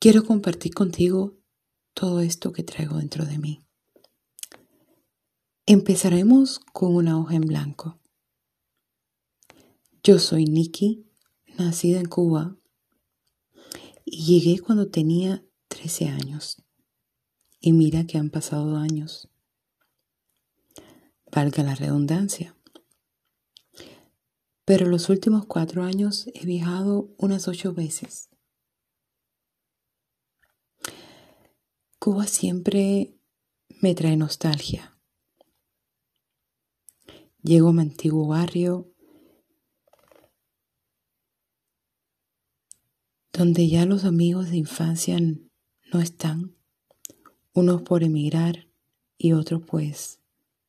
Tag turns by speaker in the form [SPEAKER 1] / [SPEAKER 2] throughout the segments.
[SPEAKER 1] quiero compartir contigo todo esto que traigo dentro de mí. Empezaremos con una hoja en blanco. Yo soy Nikki, nacida en Cuba, y llegué cuando tenía 13 años. Y mira que han pasado años. Valga la redundancia. Pero los últimos cuatro años he viajado unas ocho veces. Cuba siempre me trae nostalgia. Llego a mi antiguo barrio donde ya los amigos de infancia no están, unos por emigrar y otros pues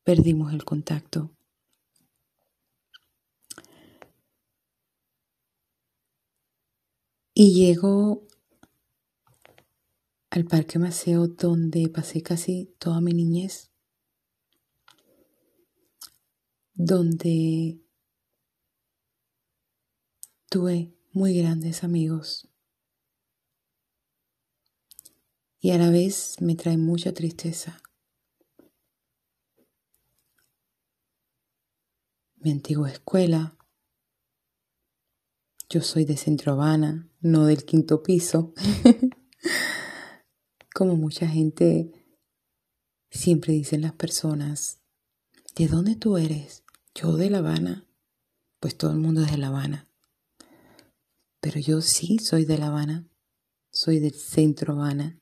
[SPEAKER 1] perdimos el contacto. Y llego al Parque Maceo donde pasé casi toda mi niñez, donde tuve muy grandes amigos y a la vez me trae mucha tristeza. Mi antigua escuela, yo soy de Centro Habana, no del quinto piso. Como mucha gente siempre dicen las personas, ¿de dónde tú eres? Yo de La Habana. Pues todo el mundo es de La Habana. Pero yo sí soy de La Habana. Soy del Centro Habana.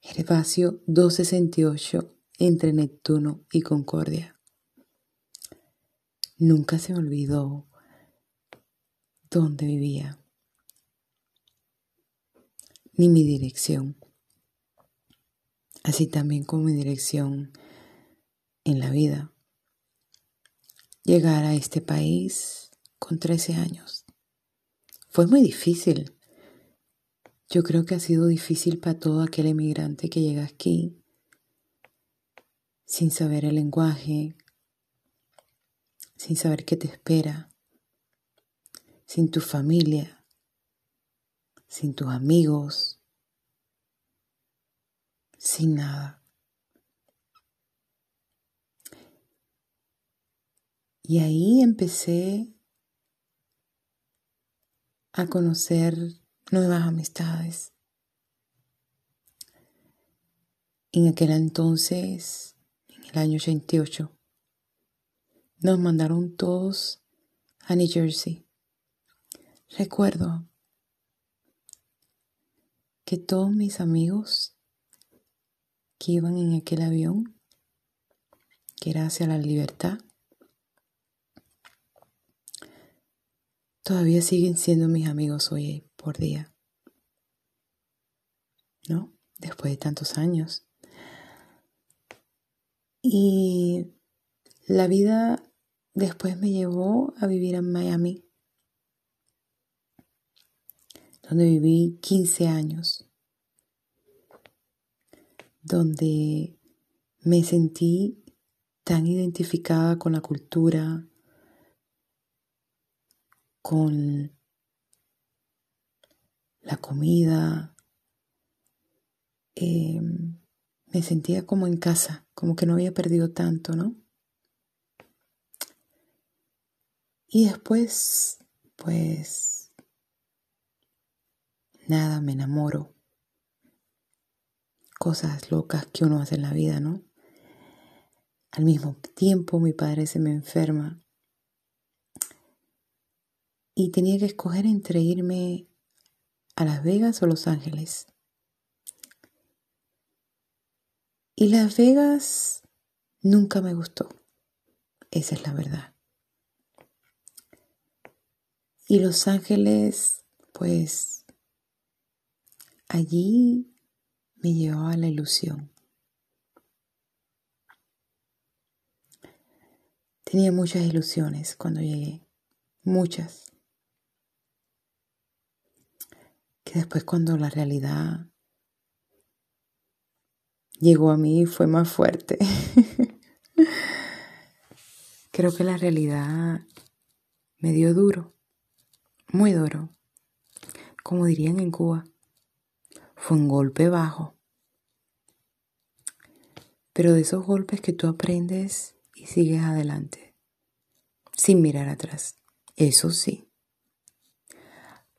[SPEAKER 1] Gervasio 268 entre Neptuno y Concordia. Nunca se me olvidó dónde vivía, ni mi dirección, así también como mi dirección en la vida. Llegar a este país con 13 años fue muy difícil yo creo que ha sido difícil para todo aquel emigrante que llega aquí sin saber el lenguaje, sin saber qué te espera, sin tu familia, sin tus amigos, sin nada. Y ahí empecé a conocer nuevas amistades. En aquel entonces, en el año 88, nos mandaron todos a New Jersey. Recuerdo que todos mis amigos que iban en aquel avión, que era hacia la libertad, todavía siguen siendo mis amigos hoy por día. ¿No? Después de tantos años. Y la vida después me llevó a vivir en Miami, donde viví 15 años, donde me sentí tan identificada con la cultura, con la comida. Eh, me sentía como en casa, como que no había perdido tanto, ¿no? Y después, pues, nada, me enamoro. Cosas locas que uno hace en la vida, ¿no? Al mismo tiempo mi padre se me enferma y tenía que escoger entre irme a Las Vegas o Los Ángeles. Y Las Vegas nunca me gustó. Esa es la verdad. Y Los Ángeles, pues allí me llevaba la ilusión. Tenía muchas ilusiones cuando llegué, muchas. que después cuando la realidad llegó a mí fue más fuerte. Creo que la realidad me dio duro, muy duro, como dirían en Cuba, fue un golpe bajo. Pero de esos golpes que tú aprendes y sigues adelante, sin mirar atrás. Eso sí.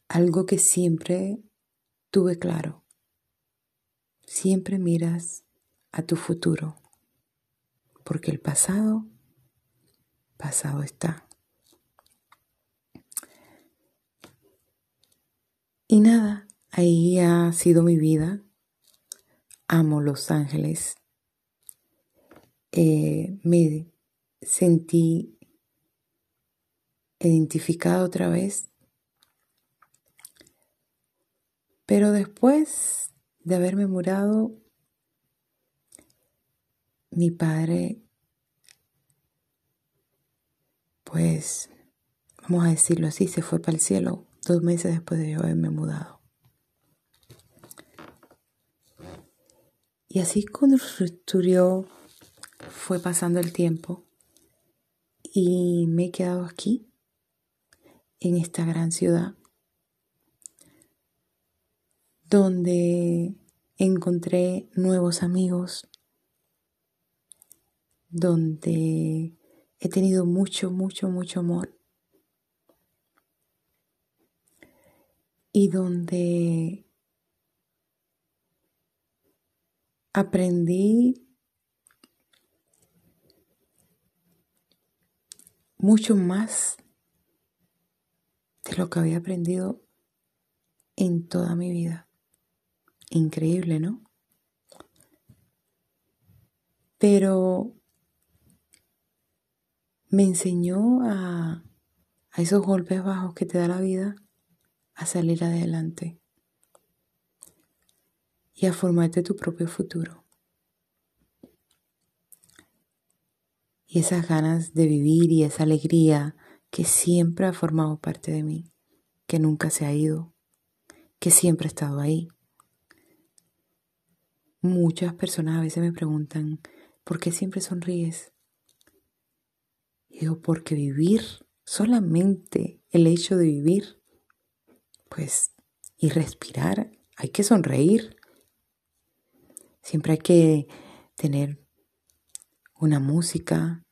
[SPEAKER 1] Algo que siempre tuve claro. Siempre miras a tu futuro, porque el pasado, pasado está. Y nada, ahí ha sido mi vida. Amo Los Ángeles. Eh, me sentí identificada otra vez. Pero después de haberme murado, mi padre, pues, vamos a decirlo así, se fue para el cielo dos meses después de yo haberme mudado. Y así construyó, fue pasando el tiempo y me he quedado aquí, en esta gran ciudad, donde encontré nuevos amigos, donde he tenido mucho, mucho, mucho amor y donde aprendí mucho más de lo que había aprendido en toda mi vida. Increíble, ¿no? Pero me enseñó a, a esos golpes bajos que te da la vida a salir adelante y a formarte tu propio futuro. Y esas ganas de vivir y esa alegría que siempre ha formado parte de mí, que nunca se ha ido, que siempre ha estado ahí. Muchas personas a veces me preguntan, ¿por qué siempre sonríes? Y digo, porque vivir, solamente el hecho de vivir, pues, y respirar, hay que sonreír. Siempre hay que tener una música,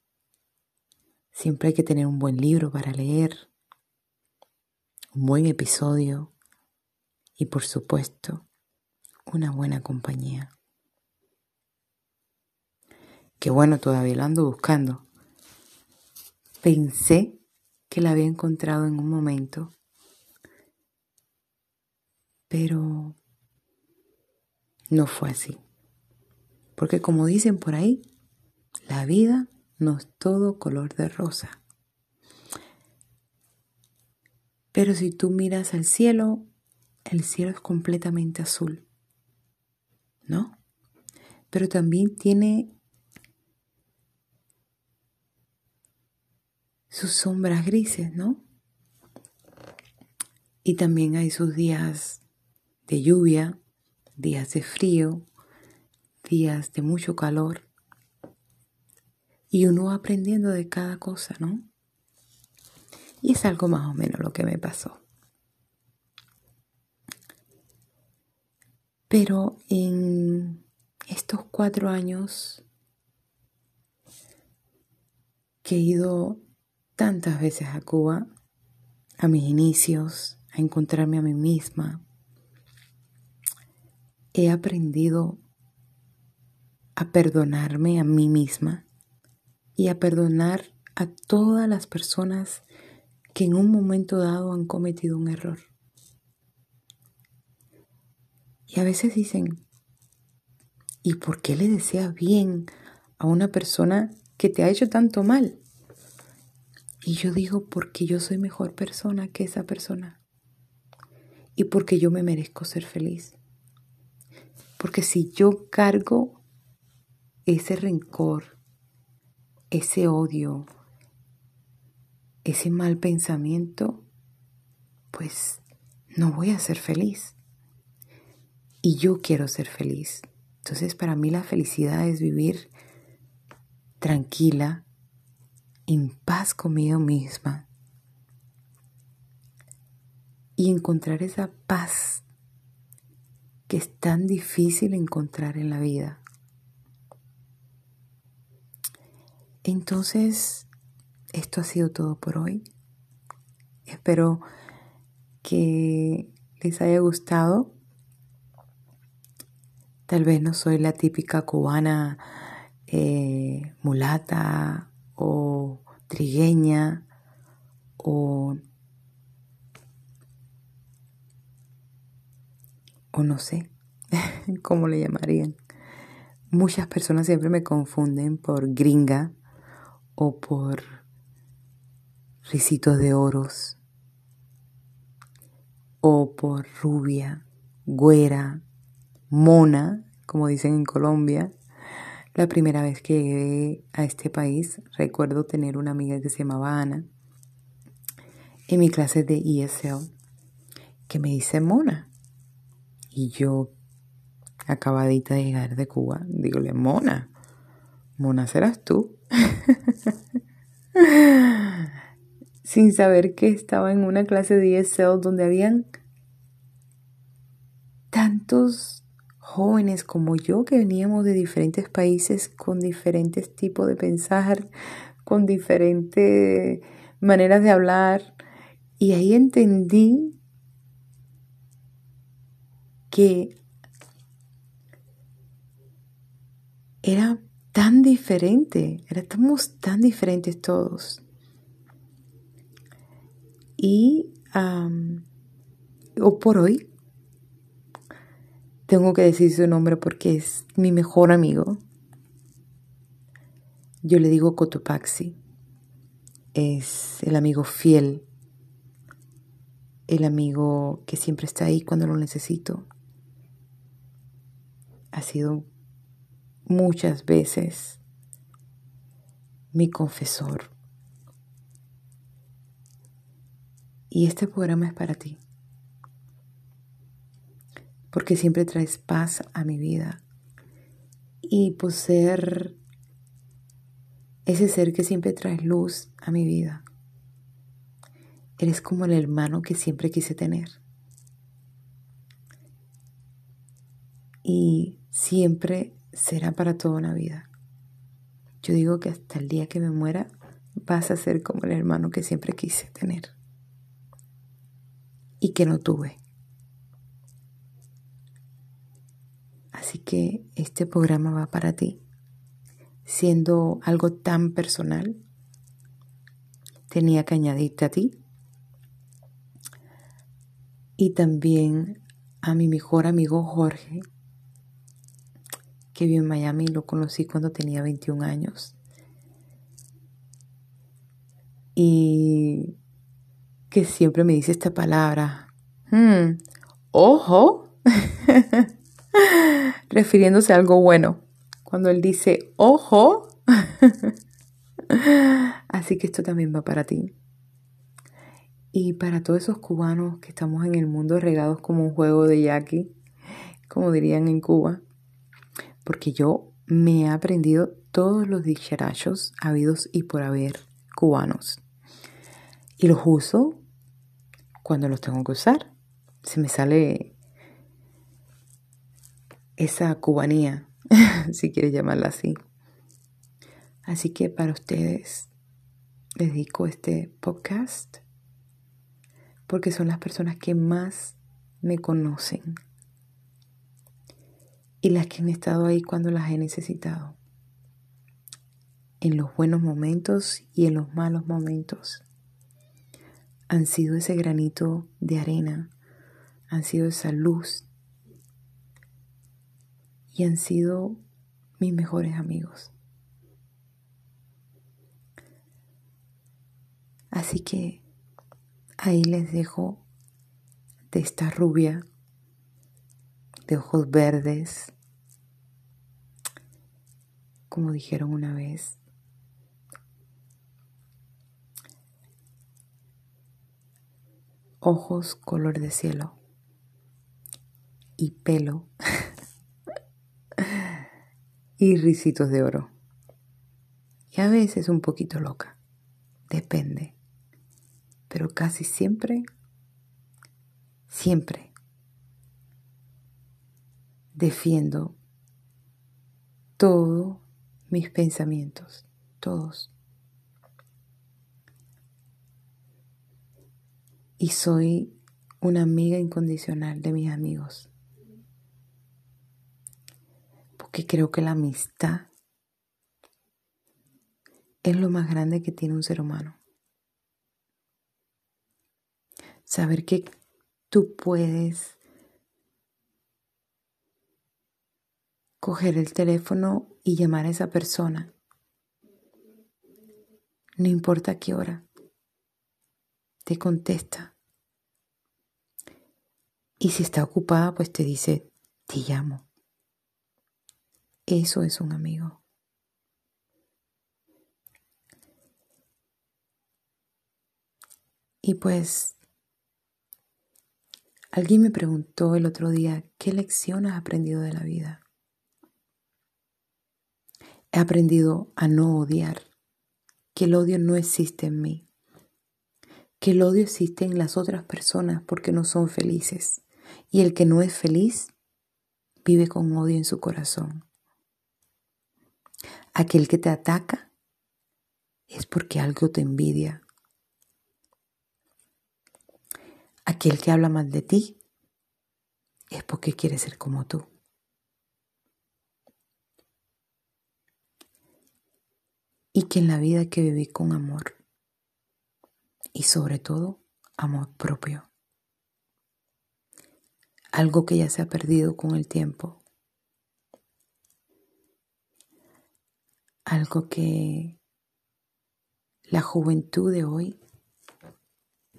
[SPEAKER 1] siempre hay que tener un buen libro para leer, un buen episodio y por supuesto una buena compañía. Que bueno, todavía la ando buscando. Pensé que la había encontrado en un momento pero no fue así. Porque como dicen por ahí, la vida no es todo color de rosa. Pero si tú miras al cielo, el cielo es completamente azul. ¿No? Pero también tiene sus sombras grises, ¿no? Y también hay sus días de lluvia, días de frío, días de mucho calor. Y uno aprendiendo de cada cosa, ¿no? Y es algo más o menos lo que me pasó. Pero en estos cuatro años que he ido tantas veces a Cuba, a mis inicios, a encontrarme a mí misma, he aprendido a perdonarme a mí misma y a perdonar a todas las personas que en un momento dado han cometido un error. Y a veces dicen, ¿y por qué le deseas bien a una persona que te ha hecho tanto mal? Y yo digo, porque yo soy mejor persona que esa persona. Y porque yo me merezco ser feliz. Porque si yo cargo ese rencor, ese odio, ese mal pensamiento, pues no voy a ser feliz. Y yo quiero ser feliz. Entonces para mí la felicidad es vivir tranquila, en paz conmigo misma y encontrar esa paz que es tan difícil encontrar en la vida. Entonces, esto ha sido todo por hoy. Espero que les haya gustado. Tal vez no soy la típica cubana eh, mulata o trigueña o, o no sé cómo le llamarían. Muchas personas siempre me confunden por gringa o por risitos de oros o por rubia, güera, mona, como dicen en Colombia. La primera vez que llegué a este país, recuerdo tener una amiga que se llamaba Ana en mi clase de ESL que me dice mona. Y yo, acabadita de llegar de Cuba, dígole, mona, mona serás tú. Sin saber que estaba en una clase de ESL donde habían tantos jóvenes como yo que veníamos de diferentes países con diferentes tipos de pensar, con diferentes maneras de hablar. Y ahí entendí que era tan diferente, éramos tan diferentes todos. Y o por hoy tengo que decir su nombre porque es mi mejor amigo. Yo le digo Cotopaxi. Es el amigo fiel, el amigo que siempre está ahí cuando lo necesito. Ha sido muchas veces mi confesor. Y este programa es para ti. Porque siempre traes paz a mi vida. Y por ser ese ser que siempre traes luz a mi vida. Eres como el hermano que siempre quise tener. Y siempre será para toda una vida. Yo digo que hasta el día que me muera vas a ser como el hermano que siempre quise tener y que no tuve. Así que este programa va para ti, siendo algo tan personal. Tenía que añadirte a ti y también a mi mejor amigo Jorge, que vive en Miami, lo conocí cuando tenía 21 años. Y que siempre me dice esta palabra, hmm, ojo, refiriéndose a algo bueno. Cuando él dice, ojo, así que esto también va para ti. Y para todos esos cubanos que estamos en el mundo regados como un juego de yaqui, como dirían en Cuba, porque yo me he aprendido todos los dicharachos habidos y por haber cubanos. Y los uso cuando los tengo que usar. Se me sale esa cubanía, si quieres llamarla así. Así que para ustedes dedico este podcast porque son las personas que más me conocen y las que han estado ahí cuando las he necesitado, en los buenos momentos y en los malos momentos. Han sido ese granito de arena, han sido esa luz y han sido mis mejores amigos. Así que ahí les dejo de esta rubia de ojos verdes, como dijeron una vez. Ojos color de cielo y pelo y risitos de oro. Y a veces un poquito loca, depende, pero casi siempre, siempre defiendo todos mis pensamientos, todos. Y soy una amiga incondicional de mis amigos. Porque creo que la amistad es lo más grande que tiene un ser humano. Saber que tú puedes coger el teléfono y llamar a esa persona. No importa qué hora. Te contesta. Y si está ocupada, pues te dice, te llamo. Eso es un amigo. Y pues alguien me preguntó el otro día, ¿qué lección has aprendido de la vida? He aprendido a no odiar, que el odio no existe en mí, que el odio existe en las otras personas porque no son felices y el que no es feliz vive con odio en su corazón. Aquel que te ataca es porque algo te envidia Aquel que habla mal de ti es porque quiere ser como tú. Y que en la vida que vivir con amor. Y sobre todo, amor propio. Algo que ya se ha perdido con el tiempo. Algo que la juventud de hoy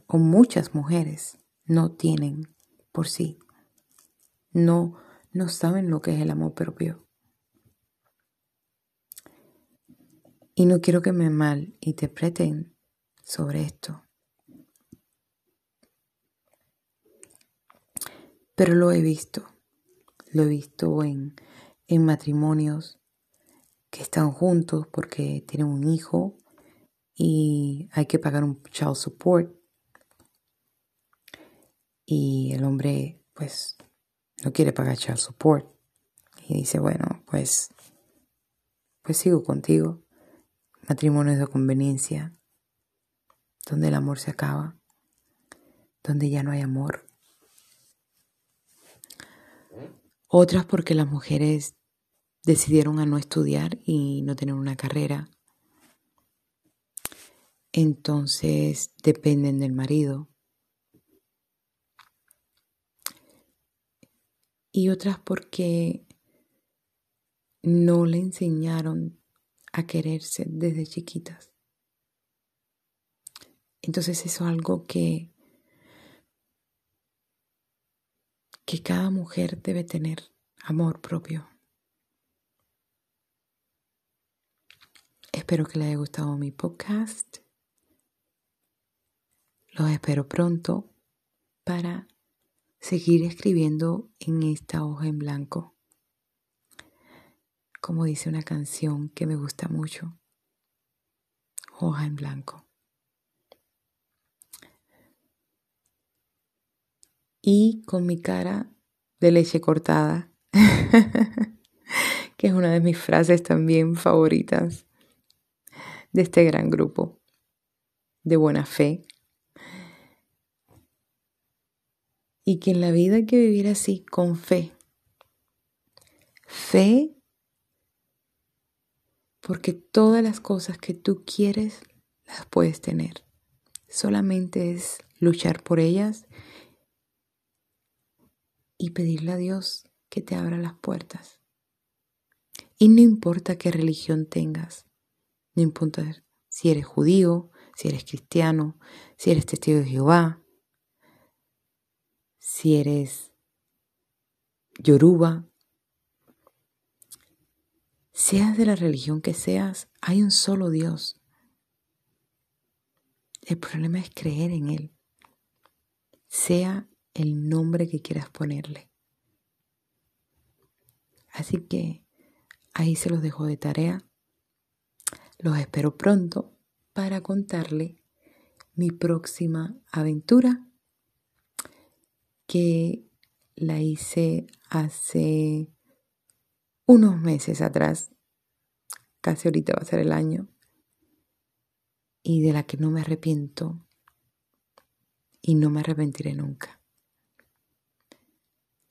[SPEAKER 1] o muchas mujeres no tienen por sí. No, no saben lo que es el amor propio. Y no quiero que me mal interpreten sobre esto. Pero lo he visto. Lo he visto en, en matrimonios que están juntos porque tienen un hijo y hay que pagar un child support y el hombre pues no quiere pagar child support y dice, bueno, pues pues sigo contigo. Matrimonios de conveniencia, donde el amor se acaba, donde ya no hay amor. Otras porque las mujeres decidieron a no estudiar y no tener una carrera. Entonces dependen del marido. y otras porque no le enseñaron a quererse desde chiquitas. Entonces eso es algo que, que cada mujer debe tener, amor propio. Espero que le haya gustado mi podcast. Los espero pronto para seguir escribiendo en esta hoja en blanco. Como dice una canción que me gusta mucho, hoja en blanco. Y con mi cara de leche cortada, que es una de mis frases también favoritas de este gran grupo de buena fe y que en la vida hay que vivir así, con fe. Fe porque todas las cosas que tú quieres las puedes tener. Solamente es luchar por ellas y pedirle a Dios que te abra las puertas. Y no importa qué religión tengas, no importa si eres judío, si eres cristiano, si eres testigo de Jehová, si eres yoruba, seas de la religión que seas, hay un solo Dios. El problema es creer en Él, sea el nombre que quieras ponerle. Así que ahí se los dejo de tarea. Los espero pronto para contarle mi próxima aventura que la hice hace unos meses atrás, casi ahorita va a ser el año, y de la que no me arrepiento y no me arrepentiré nunca.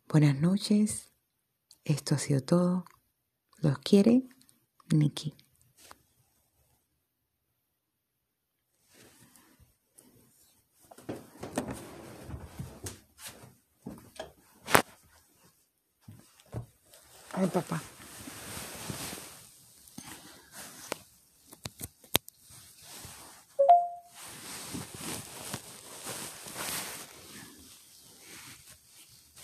[SPEAKER 1] Buenas noches, esto ha sido todo. Los quiere Nikki. Ay, papá.